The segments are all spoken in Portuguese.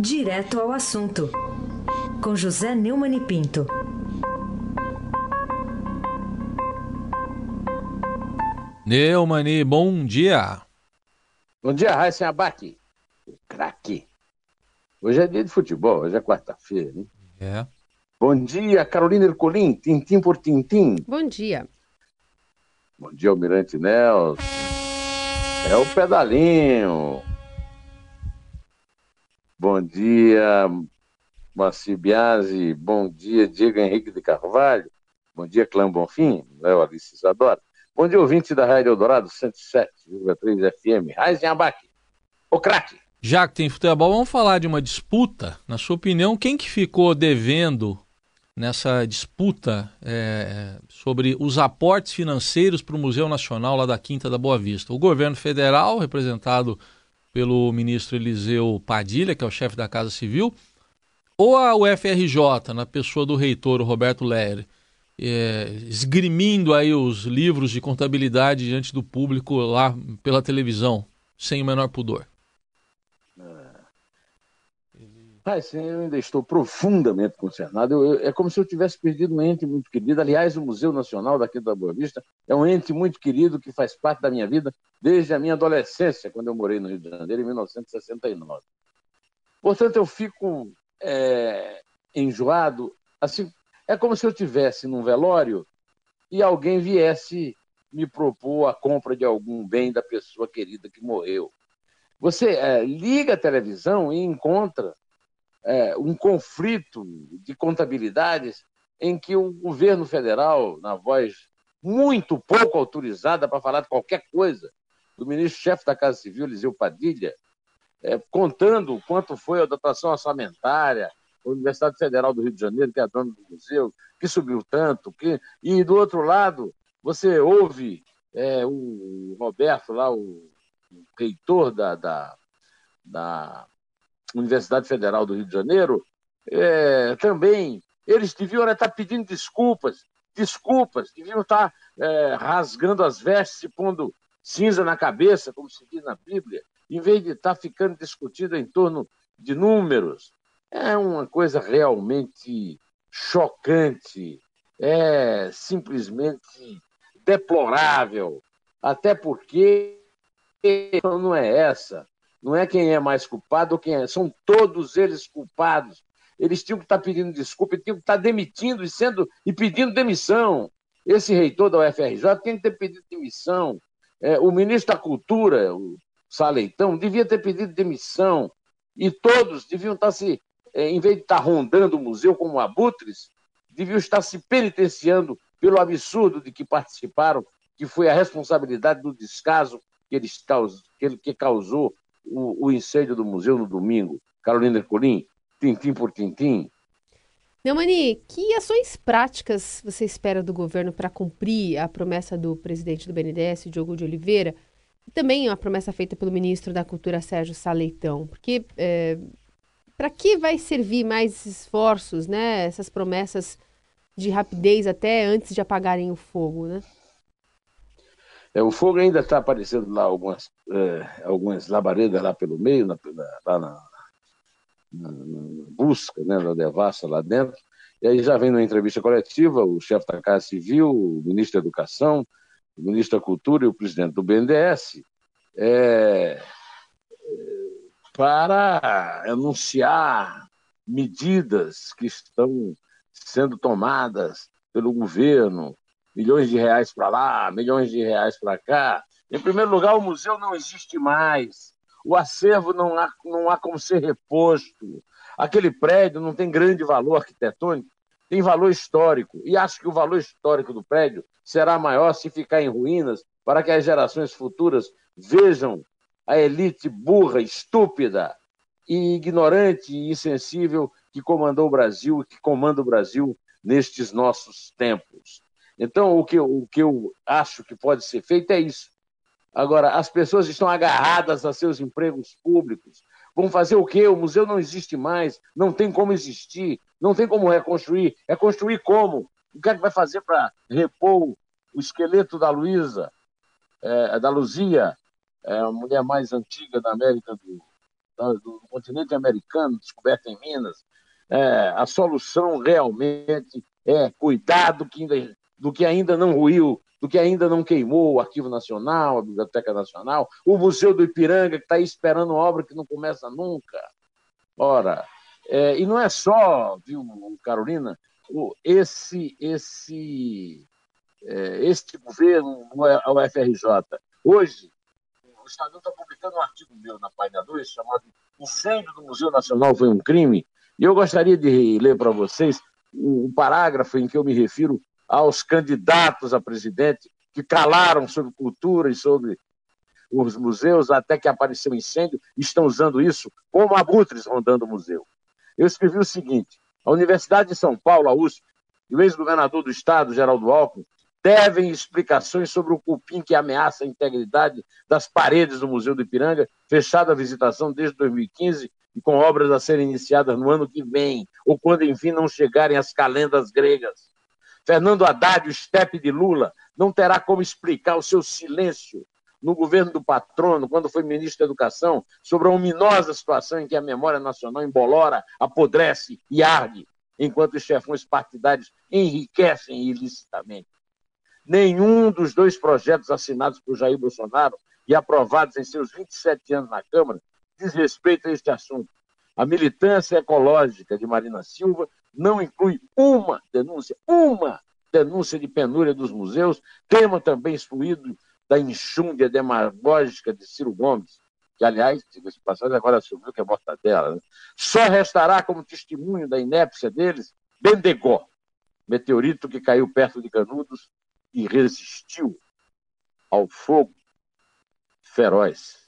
Direto ao assunto, com José Neumann e Pinto. Neumani, bom dia. Bom dia, Raíssa Abac. Craque. Hoje é dia de futebol, hoje é quarta-feira, hein? É. Bom dia, Carolina Ercolim, tintim por tintim. Bom dia. Bom dia, Almirante Nelson. É o pedalinho. Bom dia, Maci Biasi. Bom dia, Diego Henrique de Carvalho. Bom dia, Clã Bonfim. Léo Alice Isadora. Bom dia, ouvinte da Rádio Eldorado 107,3 FM. Raizen Abac. O craque. Já que tem futebol, vamos falar de uma disputa. Na sua opinião, quem que ficou devendo nessa disputa é, sobre os aportes financeiros para o Museu Nacional lá da Quinta da Boa Vista? O governo federal, representado pelo ministro Eliseu Padilha, que é o chefe da Casa Civil, ou a UFRJ, na pessoa do reitor Roberto Lery? é, esgrimindo aí os livros de contabilidade diante do público lá pela televisão, sem o menor pudor. Ah, sim, eu ainda estou profundamente concernado. Eu, eu, é como se eu tivesse perdido um ente muito querido. Aliás, o Museu Nacional daqui da Boa Vista é um ente muito querido que faz parte da minha vida desde a minha adolescência, quando eu morei no Rio de Janeiro, em 1969. Portanto, eu fico é, enjoado, assim é como se eu tivesse num velório e alguém viesse me propor a compra de algum bem da pessoa querida que morreu. Você é, liga a televisão e encontra é, um conflito de contabilidades em que o governo federal, na voz muito pouco autorizada para falar de qualquer coisa, do ministro-chefe da Casa Civil, Liseu Padilha, é, contando quanto foi a dotação orçamentária, a Universidade Federal do Rio de Janeiro, que é a dona do museu, que subiu tanto, que... e do outro lado, você ouve é, o Roberto, lá, o reitor da, da, da, Universidade Federal do Rio de Janeiro, é, também, eles deviam estar tá pedindo desculpas, desculpas, deviam estar tá, é, rasgando as vestes e pondo cinza na cabeça, como se diz na Bíblia, em vez de estar tá ficando discutido em torno de números, é uma coisa realmente chocante, é simplesmente deplorável, até porque não é essa, não é quem é mais culpado ou quem é, são todos eles culpados. Eles tinham que estar pedindo desculpa, tinham que estar demitindo e sendo e pedindo demissão. Esse reitor da UFRJ tem que ter pedido demissão. É, o ministro da Cultura, o Saleitão, devia ter pedido demissão. E todos deviam estar se é, em vez de estar rondando o museu como abutres, deviam estar se penitenciando pelo absurdo de que participaram, que foi a responsabilidade do descaso que, eles que, ele, que causou o, o, incêndio do museu no domingo. Carolina Colim, tintim por tintim. Neumani, que ações práticas você espera do governo para cumprir a promessa do presidente do BNDES, Diogo de Oliveira, e também a promessa feita pelo ministro da Cultura, Sérgio Saleitão? Porque é, para que vai servir mais esforços, né? Essas promessas de rapidez até antes de apagarem o fogo, né? É, o fogo ainda está aparecendo lá algumas, é, algumas labaredas lá pelo meio, na, lá na, na, na, busca, né, na devassa lá dentro. E aí já vem na entrevista coletiva o chefe da Casa Civil, o ministro da Educação, o ministro da Cultura e o presidente do BNDES. É, para anunciar medidas que estão sendo tomadas pelo governo, milhões de reais para lá, milhões de reais para cá. Em primeiro lugar, o museu não existe mais, o acervo não há, não há como ser reposto, aquele prédio não tem grande valor arquitetônico, tem valor histórico, e acho que o valor histórico do prédio será maior se ficar em ruínas, para que as gerações futuras vejam a elite burra, estúpida e ignorante e insensível que comandou o Brasil e que comanda o Brasil nestes nossos tempos. Então, o que, o que eu acho que pode ser feito é isso. Agora, as pessoas estão agarradas a seus empregos públicos. Vão fazer o quê? O museu não existe mais, não tem como existir, não tem como reconstruir. É construir como? O que é que vai fazer para repor o esqueleto da Luísa, é, da Luzia, é a mulher mais antiga da América do, do continente americano, descoberta em Minas. É, a solução realmente é cuidar do que, ainda, do que ainda não ruiu, do que ainda não queimou o Arquivo Nacional, a Biblioteca Nacional, o Museu do Ipiranga, que está esperando obra que não começa nunca. Ora, é, e não é só, viu, Carolina, o, esse, esse, é, este governo, o UFRJ. Hoje, o Estadão está publicando um artigo meu na página 2 chamado Incêndio do Museu Nacional foi um crime. E eu gostaria de ler para vocês um parágrafo em que eu me refiro aos candidatos a presidente que calaram sobre cultura e sobre os museus até que apareceu incêndio e estão usando isso como abutres rondando o museu. Eu escrevi o seguinte: a Universidade de São Paulo, a USP, e o ex-governador do estado, Geraldo Alckmin, devem explicações sobre o cupim que ameaça a integridade das paredes do Museu do Ipiranga, fechado à visitação desde 2015 e com obras a serem iniciadas no ano que vem, ou quando enfim não chegarem as calendas gregas. Fernando Haddad, o estepe de Lula, não terá como explicar o seu silêncio no governo do patrono, quando foi ministro da Educação, sobre a ominosa situação em que a memória nacional embolora, apodrece e arde, enquanto os chefões partidários enriquecem ilicitamente. Nenhum dos dois projetos assinados por Jair Bolsonaro e aprovados em seus 27 anos na Câmara diz respeito a este assunto. A militância ecológica de Marina Silva não inclui uma denúncia, uma denúncia de penúria dos museus, tema também excluído da enxúndia demagógica de Ciro Gomes, que, aliás, esse passagem agora assumiu que é mortadela. Né? Só restará como testemunho da inépcia deles Bendegó, meteorito que caiu perto de Canudos e resistiu ao fogo feroz.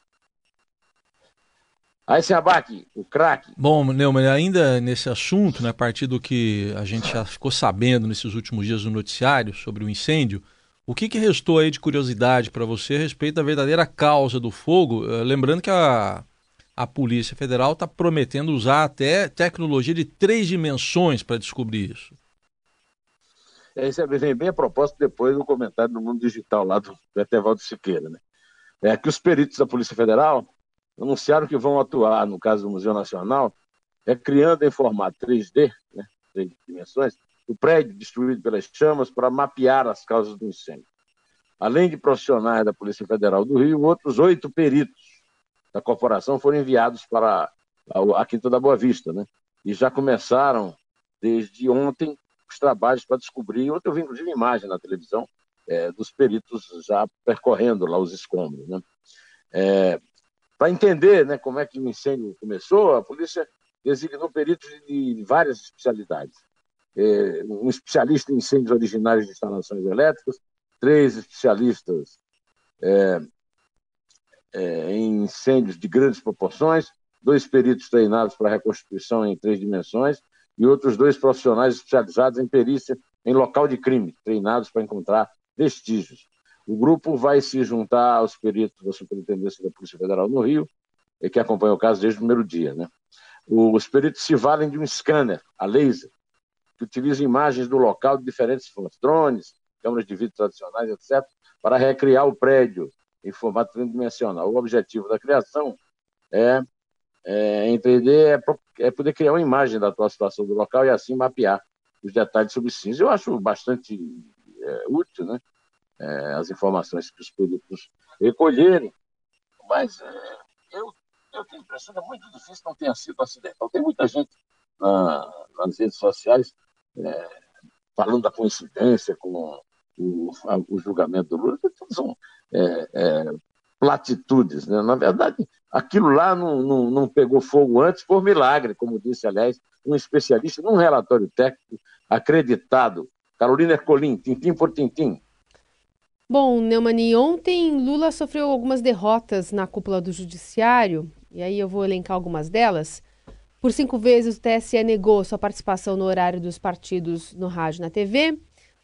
Aí abaque, o craque. Bom, Neumann, ainda nesse assunto, né, a partir do que a gente já ficou sabendo nesses últimos dias no noticiário sobre o incêndio, o que, que restou aí de curiosidade para você a respeito da verdadeira causa do fogo? Uh, lembrando que a, a Polícia Federal está prometendo usar até tecnologia de três dimensões para descobrir isso. É, isso vem bem a propósito depois do comentário do mundo digital lá do Etevaldo Siqueira. Né? É que os peritos da Polícia Federal anunciaram que vão atuar, no caso do Museu Nacional, é, criando em formato 3D, né, três dimensões, o prédio destruído pelas chamas para mapear as causas do incêndio. Além de profissionais da Polícia Federal do Rio, outros oito peritos da corporação foram enviados para a Quinta da Boa Vista, né? E já começaram, desde ontem, os trabalhos para descobrir. Ontem eu vi, inclusive, imagem na televisão é, dos peritos já percorrendo lá os escombros, né? É, para entender né, como é que o incêndio começou, a polícia designou peritos de várias especialidades é, um especialista em incêndios originários de instalações elétricas, três especialistas é, é, em incêndios de grandes proporções, dois peritos treinados para reconstituição em três dimensões e outros dois profissionais especializados em perícia em local de crime, treinados para encontrar vestígios. O grupo vai se juntar aos peritos da Superintendência da Polícia Federal no Rio, que acompanha o caso desde o primeiro dia. Né? Os peritos se valem de um scanner a laser, que utiliza imagens do local de diferentes fontes, drones, câmeras de vídeo tradicionais, etc., para recriar o prédio em formato tridimensional. O objetivo da criação é, é 3D é, é, poder criar uma imagem da atual situação do local e assim mapear os detalhes sobre cinza. Eu acho bastante é, útil, né? É, as informações que os produtos recolherem, mas é, eu, eu tenho a impressão que é muito difícil não tenha sido acidental. Tem muita gente na, nas redes sociais é, falando da coincidência com o, o julgamento do Lula, são platitudes. Né? Na verdade, aquilo lá não, não, não, pegou fogo antes por milagre, como disse, aliás, um especialista num relatório técnico acreditado. Carolina Ercolim, tintim por tintim. Bom, Neumani, ontem Lula sofreu algumas derrotas na cúpula do Judiciário, e aí eu vou elencar algumas delas. Por cinco vezes, o TSE negou sua participação no horário dos partidos no rádio e na TV.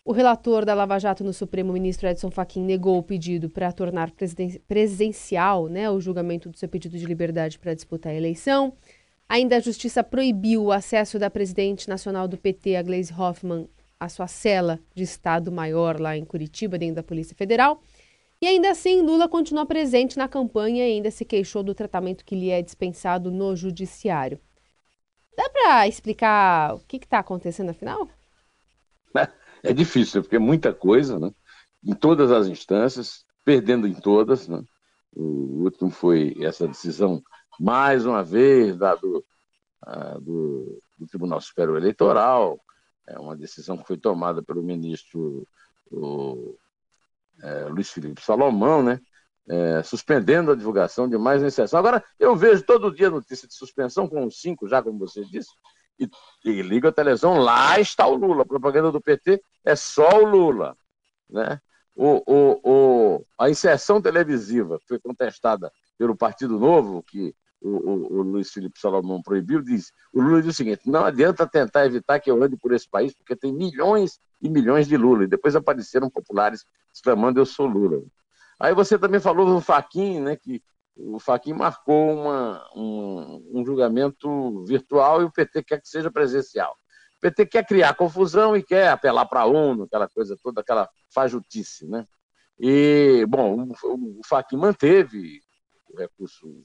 O relator da Lava Jato no Supremo, ministro Edson Fachin, negou o pedido para tornar presencial né, o julgamento do seu pedido de liberdade para disputar a eleição. Ainda a Justiça proibiu o acesso da presidente nacional do PT, a Gleisi Hoffmann, à sua cela de Estado-Maior lá em Curitiba, dentro da Polícia Federal. E ainda assim, Lula continua presente na campanha e ainda se queixou do tratamento que lhe é dispensado no judiciário. Dá para explicar o que está acontecendo afinal? É difícil, porque é muita coisa, né? Em todas as instâncias, perdendo em todas, né? O último foi essa decisão, mais uma vez, da, do, do, do Tribunal Superior Eleitoral, é uma decisão que foi tomada pelo ministro o, é, Luiz Felipe Salomão, né? É, suspendendo a divulgação de mais exceção. Agora, eu vejo todo dia notícia de suspensão, com cinco já, como você disse, e, e liga a televisão, lá está o Lula. A propaganda do PT é só o Lula. Né? O, o, o, a inserção televisiva foi contestada pelo Partido Novo, que o, o, o, Luiz Felipe Salomão proibiu, diz, o Lula diz o seguinte, não adianta tentar evitar que eu ande por esse país, porque tem milhões e milhões de Lula. E depois apareceram populares exclamando, eu sou Lula. Aí você também falou do Faquin, né, que o Faquin marcou uma, um, um, julgamento virtual e o PT quer que seja presencial. O PT quer criar confusão e quer apelar para a ONU, aquela coisa toda, aquela fajutice, né? E, bom, o, o manteve o recurso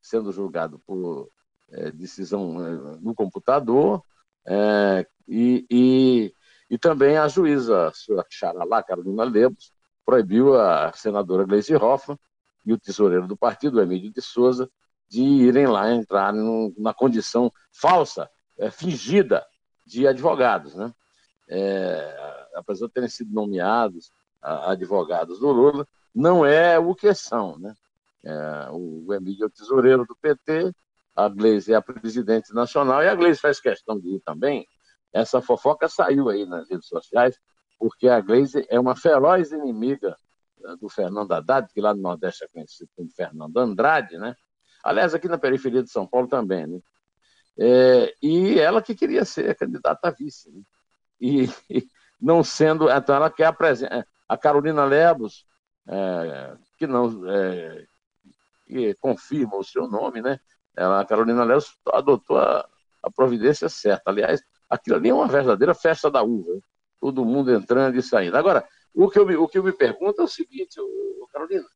sendo julgado por é, decisão é, no computador é, e, e, e, também a juíza, a senhora Xaralá, Carolina Lemos, proibiu a senadora Gleisi Hoffmann e o tesoureiro do partido, Emílio de Souza, de irem lá entrar no, na condição falsa, é, fingida de advogados. Né? É, apesar de terem sido nomeados a, advogados do Lula, não é o que são. Né? É, o Emílio é o tesoureiro do PT, a Gleisi é a presidente nacional, e a Gleisi faz questão de ir também. Essa fofoca saiu aí nas redes sociais, porque a Gleisi é uma feroz inimiga eh, do Fernando Haddad, que lá no Nordeste é conhecido como Fernando Andrade, né? Aliás, aqui na periferia de São Paulo também, né? É, e ela que queria ser candidata a vice, né? e, e, não sendo, então ela quer apresentar a Carolina Lebos, é, que não é, que confirma o seu nome, né? Ela, a Carolina Lebos adotou a, a providência certa. Aliás, aquilo ali é uma verdadeira festa da uva. Todo mundo entrando e saindo. Agora, o que eu me, o que eu me pergunto é o seguinte, Carolina,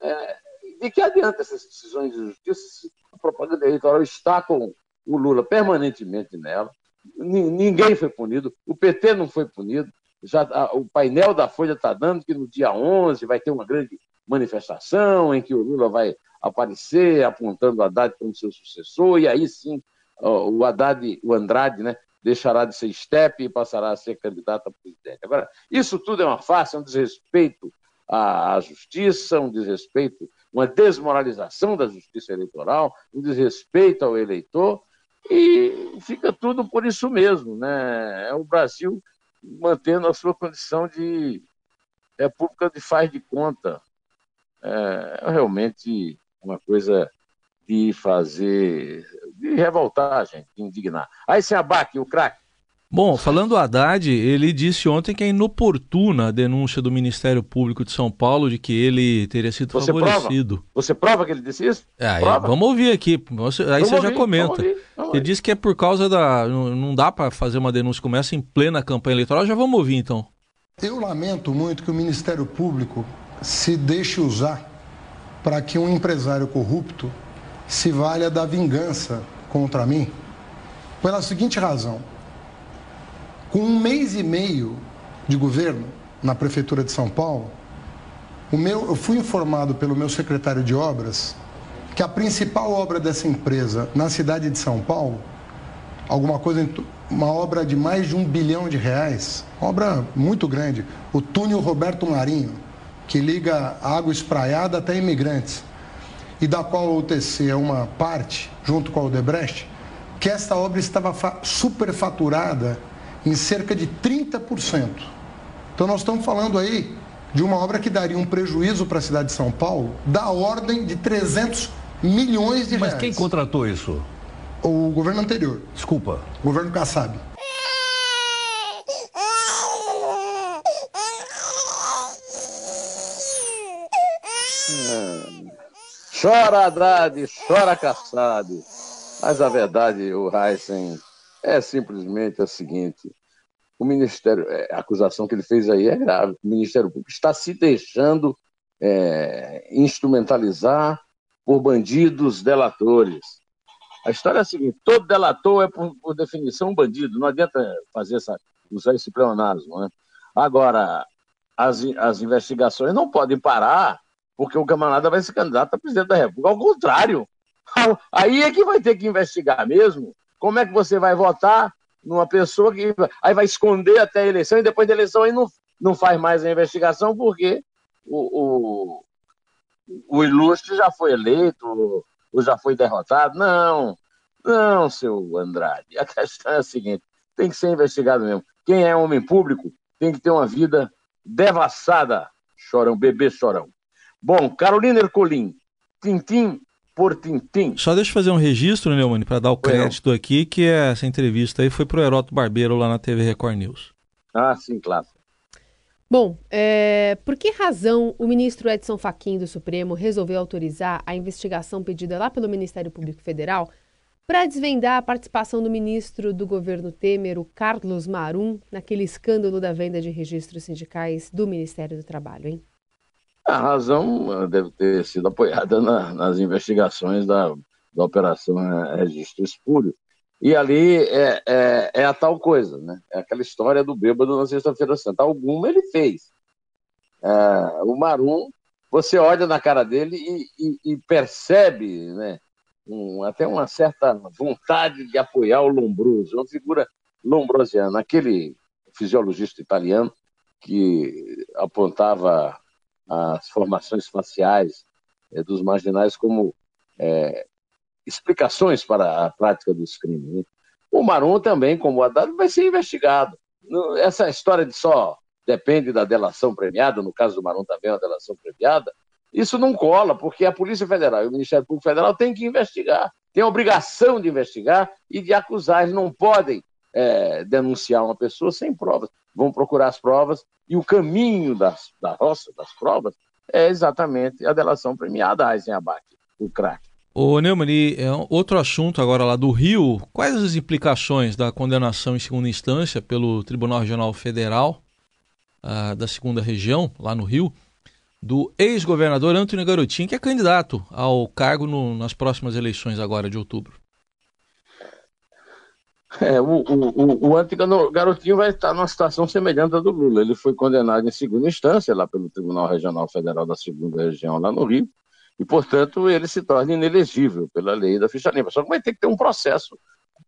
é, de que adianta essas decisões de justiça se a propaganda eleitoral está com o Lula permanentemente nela, ninguém foi punido, o PT não foi punido, já a, o painel da Folha está dando que no dia 11 vai ter uma grande manifestação em que o Lula vai aparecer apontando o Haddad como seu sucessor, e aí sim o Haddad, o Andrade, né, deixará de ser estepe e passará a ser candidato a presidente. Agora, isso tudo é uma farsa, é um desrespeito à justiça, um desrespeito, uma desmoralização da justiça eleitoral, um desrespeito ao eleitor, e fica tudo por isso mesmo. Né? É o Brasil mantendo a sua condição de república de faz de conta. É realmente uma coisa de fazer, de revoltar, gente, de indignar. Aí se abaque, o craque. Bom, falando do Haddad, ele disse ontem que é inoportuna a denúncia do Ministério Público de São Paulo de que ele teria sido você favorecido. Prova? Você prova que ele disse isso? É, vamos ouvir aqui. Você, aí vamos você ouvir, já comenta. Vamos ouvir, vamos ele disse que é por causa da. Não, não dá para fazer uma denúncia como essa em plena campanha eleitoral. Já vamos ouvir então. Eu lamento muito que o Ministério Público se deixe usar para que um empresário corrupto se valha da vingança contra mim pela seguinte razão. Com um mês e meio de governo na Prefeitura de São Paulo, o meu, eu fui informado pelo meu secretário de obras que a principal obra dessa empresa na cidade de São Paulo, alguma coisa, uma obra de mais de um bilhão de reais, obra muito grande, o túnel Roberto Marinho, que liga Água Espraiada até Imigrantes e da qual a UTC é uma parte, junto com a Odebrecht, que esta obra estava superfaturada em cerca de 30%. Então nós estamos falando aí de uma obra que daria um prejuízo para a cidade de São Paulo da ordem de 300 milhões de reais. Mas quem contratou isso? O governo anterior. Desculpa. O governo Kassab. Chora Haddad, chora Kassab. Mas a verdade, o Heisen, é simplesmente a seguinte: o Ministério, é, a acusação que ele fez aí é grave. O Ministério Público está se deixando é, instrumentalizar por bandidos delatores. A história é a seguinte: todo delator é, por, por definição, um bandido. Não adianta fazer essa, usar esse pleonasmo. Né? Agora, as, as investigações não podem parar porque o camarada vai ser candidato a presidente da República. Ao contrário, aí é que vai ter que investigar mesmo. Como é que você vai votar numa pessoa que aí vai esconder até a eleição e depois da eleição aí não, não faz mais a investigação porque o, o, o ilustre já foi eleito ou já foi derrotado? Não, não, seu Andrade. A questão é a seguinte: tem que ser investigado mesmo. Quem é homem público tem que ter uma vida devassada. Chorão, bebê chorão. Bom, Carolina Ercolim, Tintim por Tintim. Só deixa eu fazer um registro, Neumann, para dar o crédito aqui, que essa entrevista aí foi para o Heroto Barbeiro lá na TV Record News. Ah, sim, claro. Bom, é, por que razão o ministro Edson Fachin do Supremo resolveu autorizar a investigação pedida lá pelo Ministério Público Federal para desvendar a participação do ministro do governo Temer, o Carlos Marum, naquele escândalo da venda de registros sindicais do Ministério do Trabalho, hein? A razão deve ter sido apoiada na, nas investigações da, da Operação Registro Espúrio. E ali é, é, é, a tal coisa, né? É aquela história do bêbado na Sexta-feira Santa. Alguma ele fez. É, o Marum, você olha na cara dele e, e, e percebe, né? Um, até uma certa vontade de apoiar o Lombroso, uma figura lombrosiana, aquele fisiologista italiano que apontava as formações faciais é, dos marginais como é, explicações para a prática dos crimes. Né? O Marum também, como o Haddad, vai ser investigado. Essa história de só depende da delação premiada, no caso do Marum também é uma delação premiada, isso não cola, porque a Polícia Federal e o Ministério Público Federal têm que investigar, têm a obrigação de investigar e de acusar. Eles não podem é, denunciar uma pessoa sem provas. Vão procurar as provas e o caminho das, da roça, das provas, é exatamente a delação premiada a Eisenabach, o crack. Ô Neumann, é outro assunto agora lá do Rio, quais as implicações da condenação em segunda instância pelo Tribunal Regional Federal uh, da segunda região, lá no Rio, do ex-governador Antônio Garotinho, que é candidato ao cargo no, nas próximas eleições agora de outubro? É, o, o, o, o garotinho vai estar numa situação semelhante à do Lula. Ele foi condenado em segunda instância, lá pelo Tribunal Regional Federal da Segunda Região, lá no Rio, e, portanto, ele se torna inelegível pela lei da ficha limpa. Só que vai ter que ter um processo,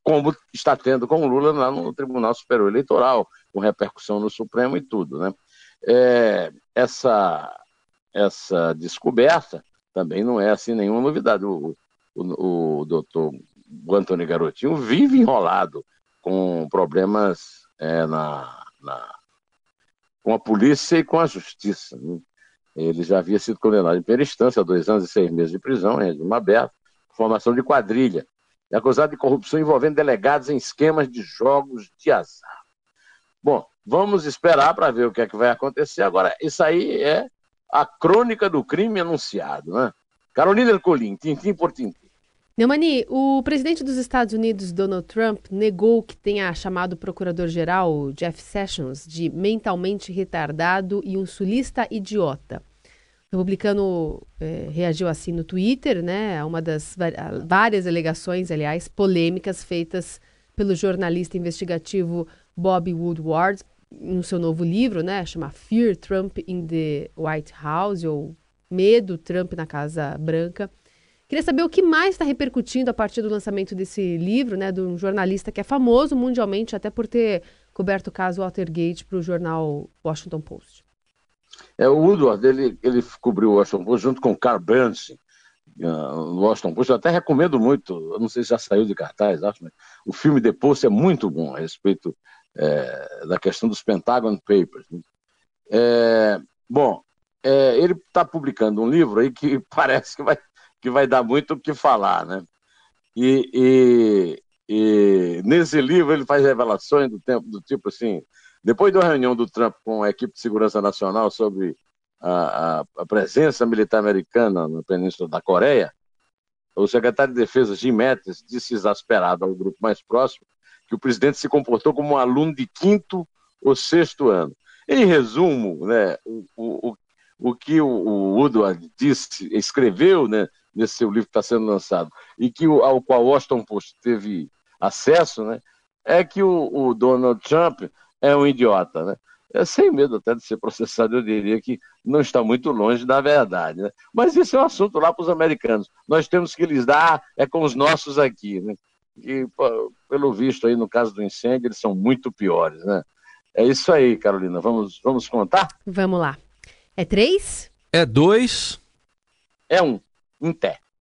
como está tendo com o Lula lá no Tribunal Superior Eleitoral, com repercussão no Supremo e tudo. Né? É, essa, essa descoberta também não é assim nenhuma novidade. O, o, o doutor o Antônio Garotinho vive enrolado com problemas é, na, na, com a polícia e com a justiça. Né? Ele já havia sido condenado em primeira instância a dois anos e seis meses de prisão, em regime aberto, formação de quadrilha, e acusado de corrupção envolvendo delegados em esquemas de jogos de azar. Bom, vamos esperar para ver o que é que vai acontecer. Agora, isso aí é a crônica do crime anunciado, né? Carolina Ercolim, tintim por tintim. Neumani, o presidente dos Estados Unidos, Donald Trump, negou que tenha chamado o procurador-geral, Jeff Sessions, de mentalmente retardado e um sulista idiota. O republicano é, reagiu assim no Twitter, né, a uma das várias alegações, aliás, polêmicas feitas pelo jornalista investigativo Bob Woodward no seu novo livro, né, chama Fear Trump in the White House, ou Medo Trump na Casa Branca. Queria saber o que mais está repercutindo a partir do lançamento desse livro, né, de um jornalista que é famoso mundialmente, até por ter coberto o caso Watergate para o jornal Washington Post. É, o Woodward, ele, ele cobriu o Washington Post junto com o Carl Bernstein, uh, no Washington Post. Eu até recomendo muito, eu não sei se já saiu de cartaz, acho, mas o filme The Post é muito bom a respeito é, da questão dos Pentagon Papers. Né? É, bom, é, ele está publicando um livro aí que parece que vai que vai dar muito o que falar, né? E, e, e, nesse livro ele faz revelações do tempo do tipo assim, depois da reunião do Trump com a equipe de segurança nacional sobre a, a, a presença militar americana na Península da Coreia, o secretário de Defesa Jim Mattis disse exasperado ao grupo mais próximo que o presidente se comportou como um aluno de quinto ou sexto ano. Em resumo, né, o, o, o que o, o Woodward disse, escreveu, né, nesse seu livro que está sendo lançado, e que o, ao qual Washington Post teve acesso, né, é que o, o Donald Trump é um idiota, né? É, sem medo até de ser processado, eu diria que não está muito longe da verdade. Né? Mas isso é um assunto lá para os americanos. Nós temos que lhes dar, é com os nossos aqui. Né? E, pelo visto, aí no caso do incêndio, eles são muito piores. Né? É isso aí, Carolina. Vamos, vamos contar? Vamos lá. É três? É dois. É um. Em pé.